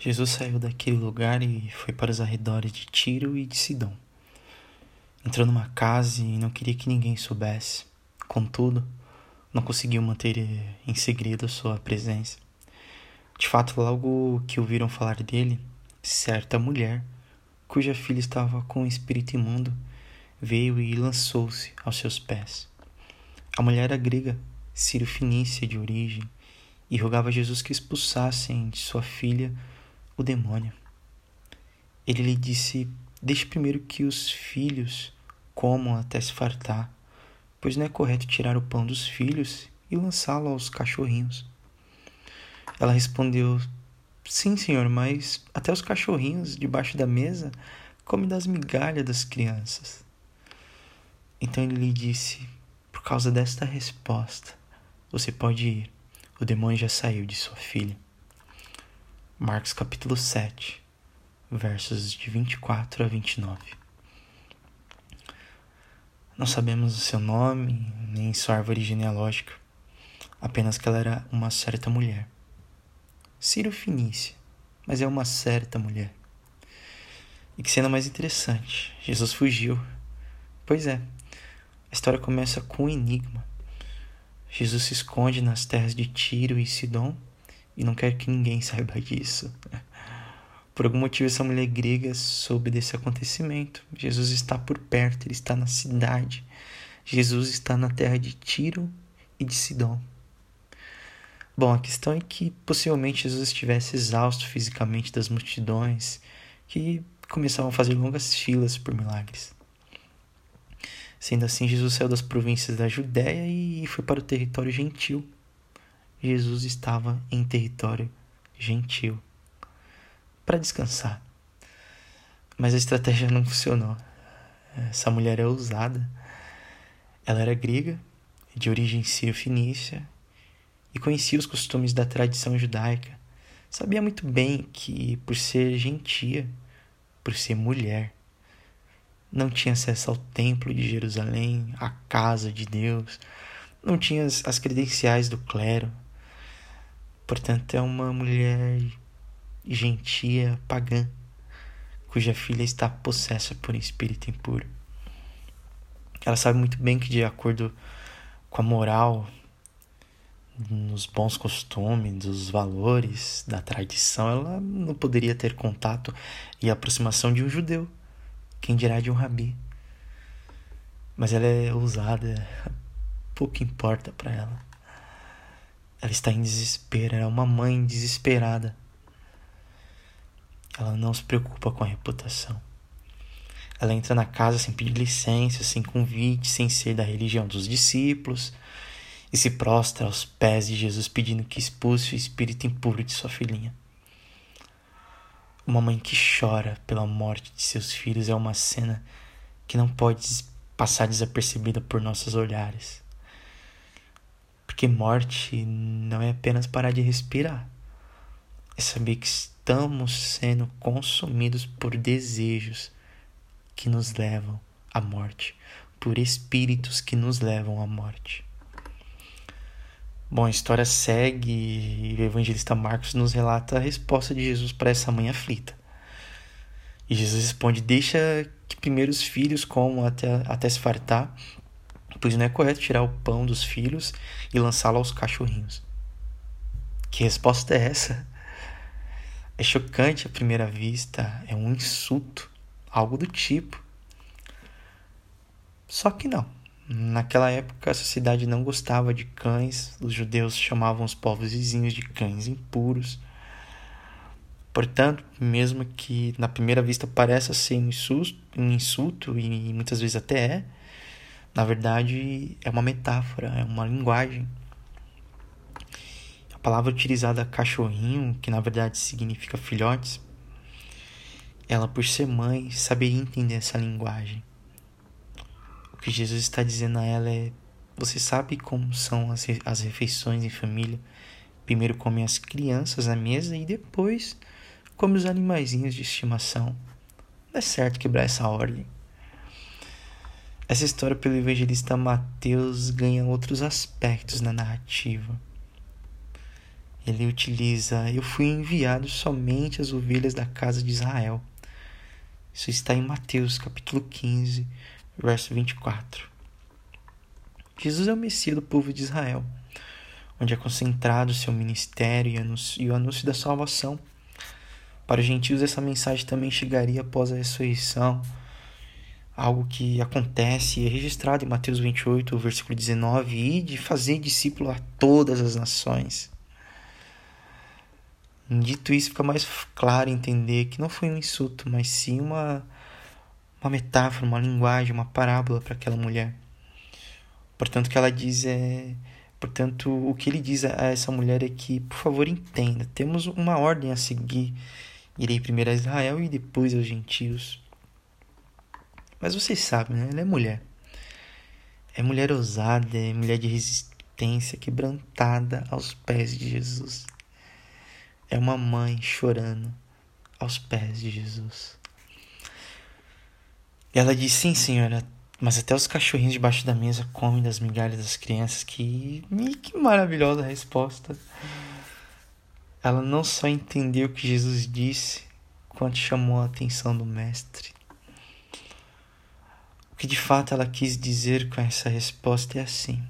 Jesus saiu daquele lugar e foi para os arredores de Tiro e de Sidom. Entrou numa casa e não queria que ninguém soubesse. Contudo, não conseguiu manter em segredo sua presença. De fato, logo que ouviram falar dele, certa mulher, cuja filha estava com o espírito imundo, veio e lançou-se aos seus pés. A mulher era grega, Ciro Finícia de origem, e rogava a Jesus que expulsassem de sua filha o demônio. Ele lhe disse: Deixe primeiro que os filhos comam até se fartar, pois não é correto tirar o pão dos filhos e lançá-lo aos cachorrinhos. Ela respondeu: Sim, senhor, mas até os cachorrinhos debaixo da mesa comem das migalhas das crianças. Então ele lhe disse: Por causa desta resposta, você pode ir. O demônio já saiu de sua filha. Marcos capítulo 7, versos de 24 a 29. Não sabemos o seu nome, nem sua árvore genealógica, apenas que ela era uma certa mulher. Ciro Finícia, mas é uma certa mulher. E que cena mais interessante, Jesus fugiu. Pois é, a história começa com um enigma. Jesus se esconde nas terras de Tiro e Sidom e não quer que ninguém saiba disso. Por algum motivo, essa mulher grega soube desse acontecimento. Jesus está por perto, ele está na cidade. Jesus está na terra de Tiro e de Sidom. Bom, a questão é que possivelmente Jesus estivesse exausto fisicamente das multidões que começavam a fazer longas filas por milagres. Sendo assim, Jesus saiu das províncias da Judéia e foi para o território gentil Jesus estava em território gentil para descansar. Mas a estratégia não funcionou. Essa mulher é ousada. Ela era grega, de origem sírio-fenícia, e conhecia os costumes da tradição judaica. Sabia muito bem que, por ser gentia, por ser mulher, não tinha acesso ao templo de Jerusalém, à casa de Deus, não tinha as credenciais do clero, Portanto, é uma mulher gentia pagã, cuja filha está possessa por um espírito impuro. Ela sabe muito bem que, de acordo com a moral, nos bons costumes, dos valores, da tradição, ela não poderia ter contato e aproximação de um judeu, quem dirá de um rabi. Mas ela é ousada, pouco importa para ela. Ela está em desespero, ela é uma mãe desesperada. Ela não se preocupa com a reputação. Ela entra na casa sem pedir licença, sem convite, sem ser da religião dos discípulos e se prostra aos pés de Jesus pedindo que expulse o espírito impuro de sua filhinha. Uma mãe que chora pela morte de seus filhos é uma cena que não pode passar desapercebida por nossos olhares. Porque morte não é apenas parar de respirar, é saber que estamos sendo consumidos por desejos que nos levam à morte, por espíritos que nos levam à morte. Bom, a história segue e o evangelista Marcos nos relata a resposta de Jesus para essa mãe aflita. E Jesus responde: Deixa que primeiro os filhos comam até, até se fartar, pois não é correto tirar o pão dos filhos e lançá-lo aos cachorrinhos. Que resposta é essa? É chocante à primeira vista, é um insulto, algo do tipo. Só que não. Naquela época a sociedade não gostava de cães, os judeus chamavam os povos vizinhos de cães impuros. Portanto, mesmo que na primeira vista pareça ser um insulto, um insulto e muitas vezes até é, na verdade, é uma metáfora, é uma linguagem. A palavra utilizada cachorrinho, que na verdade significa filhotes, ela, por ser mãe, saberia entender essa linguagem. O que Jesus está dizendo a ela é: você sabe como são as, as refeições em família? Primeiro come as crianças à mesa e depois come os animaizinhos de estimação. Não é certo quebrar essa ordem. Essa história, pelo evangelista Mateus, ganha outros aspectos na narrativa. ele utiliza: Eu fui enviado somente às ovelhas da casa de Israel. Isso está em Mateus capítulo 15, verso 24. Jesus é o Messias do povo de Israel, onde é concentrado o seu ministério e o anúncio da salvação. Para os gentios, essa mensagem também chegaria após a ressurreição, algo que acontece é registrado em Mateus 28, versículo 19, e de fazer discípulo a todas as nações. Dito isso, fica mais claro entender que não foi um insulto, mas sim uma, uma metáfora, uma linguagem, uma parábola para aquela mulher. Portanto, que ela diz é. Portanto, o que ele diz a essa mulher é que, por favor, entenda: temos uma ordem a seguir. Irei primeiro a Israel e depois aos gentios. Mas vocês sabem, né? Ela é mulher. É mulher ousada, é mulher de resistência, quebrantada aos pés de Jesus é uma mãe chorando aos pés de Jesus. E ela diz: Sim, senhora, mas até os cachorrinhos debaixo da mesa comem das migalhas das crianças. Que, que maravilhosa resposta. Ela não só entendeu o que Jesus disse, quanto chamou a atenção do Mestre. Que de fato ela quis dizer com essa resposta é assim: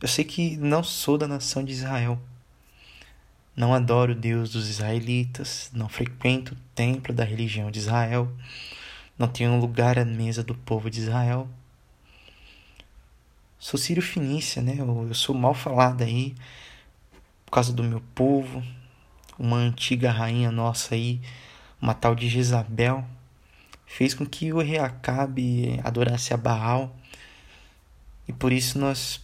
Eu sei que não sou da nação de Israel não adoro o Deus dos israelitas, não frequento o templo da religião de Israel, não tenho lugar à mesa do povo de Israel. Sou Sírio Finícia, né? Eu sou mal falado aí por causa do meu povo. Uma antiga rainha nossa aí, uma tal de Jezabel, fez com que o rei Acabe adorasse a Baal. E por isso nós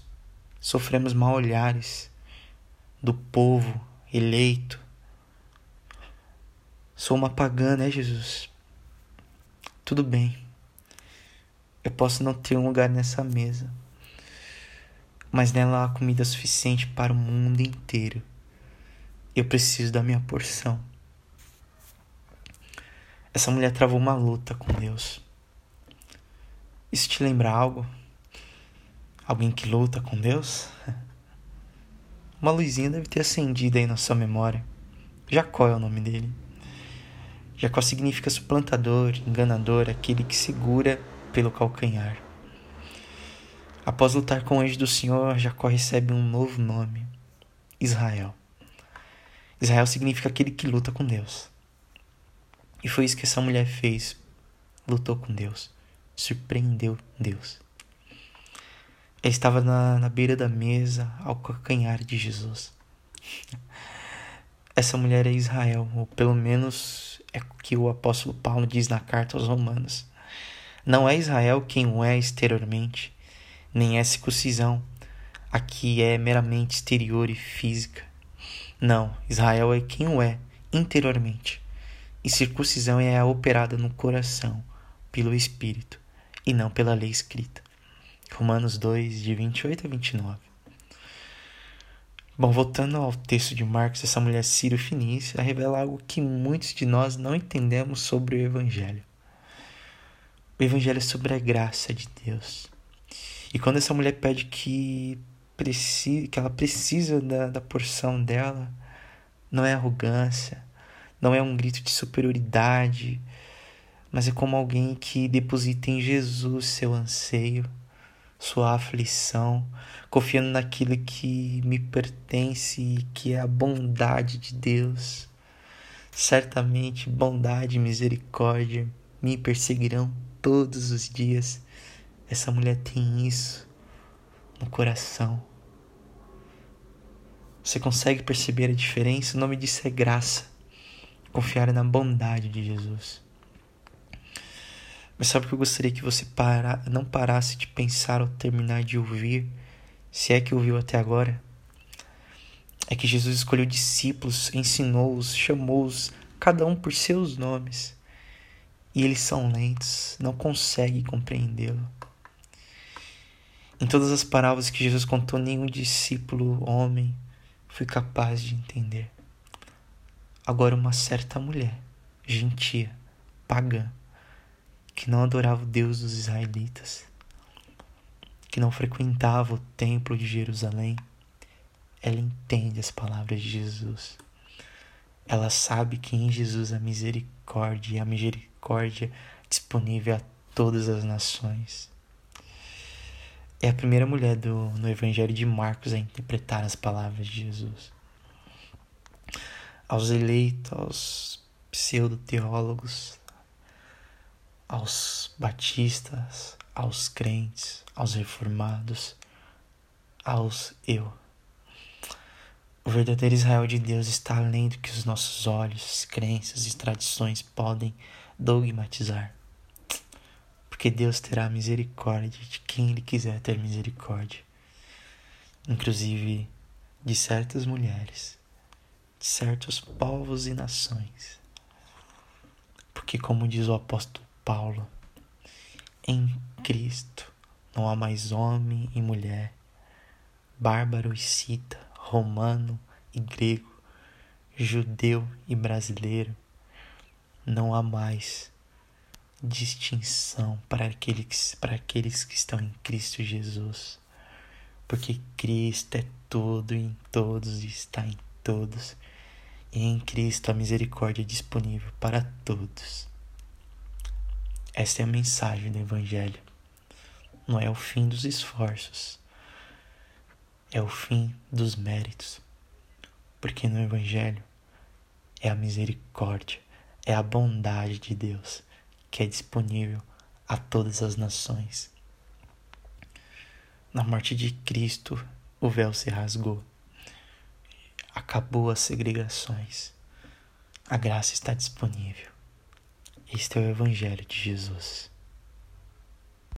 sofremos mal olhares do povo eleito. Sou uma pagã, né, Jesus? Tudo bem. Eu posso não ter um lugar nessa mesa, mas nela há comida suficiente para o mundo inteiro. Eu preciso da minha porção. Essa mulher travou uma luta com Deus. Isso te lembra algo? Alguém que luta com Deus? Uma luzinha deve ter acendido aí na sua memória. Jacó é o nome dele. Jacó significa suplantador, enganador, aquele que segura pelo calcanhar. Após lutar com o anjo do Senhor, Jacó recebe um novo nome: Israel. Israel significa aquele que luta com Deus. E foi isso que essa mulher fez. Lutou com Deus. Surpreendeu Deus estava na, na beira da mesa, ao calcanhar de Jesus. Essa mulher é Israel, ou pelo menos é o que o apóstolo Paulo diz na carta aos Romanos. Não é Israel quem o é exteriormente, nem é circuncisão, aqui é meramente exterior e física. Não, Israel é quem o é interiormente, e circuncisão é a operada no coração, pelo Espírito, e não pela lei escrita. Romanos 2, de 28 a 29. Bom, voltando ao texto de Marcos, essa mulher Ciro Finícia revela algo que muitos de nós não entendemos sobre o Evangelho. O Evangelho é sobre a graça de Deus. E quando essa mulher pede que, precisa, que ela precisa da, da porção dela, não é arrogância, não é um grito de superioridade, mas é como alguém que deposita em Jesus seu anseio sua aflição, confiando naquilo que me pertence e que é a bondade de Deus. Certamente bondade e misericórdia me perseguirão todos os dias. Essa mulher tem isso no coração. Você consegue perceber a diferença? O nome disso é graça. Confiar na bondade de Jesus. Mas sabe o que eu gostaria que você para, não parasse de pensar ao terminar de ouvir, se é que ouviu até agora? É que Jesus escolheu discípulos, ensinou-os, chamou-os, cada um por seus nomes. E eles são lentos, não conseguem compreendê-lo. Em todas as parábolas que Jesus contou, nenhum discípulo homem foi capaz de entender. Agora, uma certa mulher, gentia, pagã, que não adorava o Deus dos israelitas, que não frequentava o templo de Jerusalém, ela entende as palavras de Jesus. Ela sabe que em Jesus a misericórdia e a misericórdia disponível a todas as nações. É a primeira mulher do, no Evangelho de Marcos a interpretar as palavras de Jesus. Aos eleitos, aos pseudo-teólogos, aos batistas, aos crentes, aos reformados, aos eu. O verdadeiro Israel de Deus está além do que os nossos olhos, crenças e tradições podem dogmatizar. Porque Deus terá misericórdia de quem Ele quiser ter misericórdia, inclusive de certas mulheres, de certos povos e nações. Porque, como diz o apóstolo Paulo, em Cristo não há mais homem e mulher, bárbaro e cita, romano e grego, judeu e brasileiro. Não há mais distinção para aqueles, para aqueles que estão em Cristo Jesus, porque Cristo é todo em todos e está em todos, e em Cristo a misericórdia é disponível para todos. Esta é a mensagem do Evangelho. Não é o fim dos esforços, é o fim dos méritos. Porque no Evangelho é a misericórdia, é a bondade de Deus que é disponível a todas as nações. Na morte de Cristo, o véu se rasgou. Acabou as segregações. A graça está disponível. Este é o Evangelho de Jesus.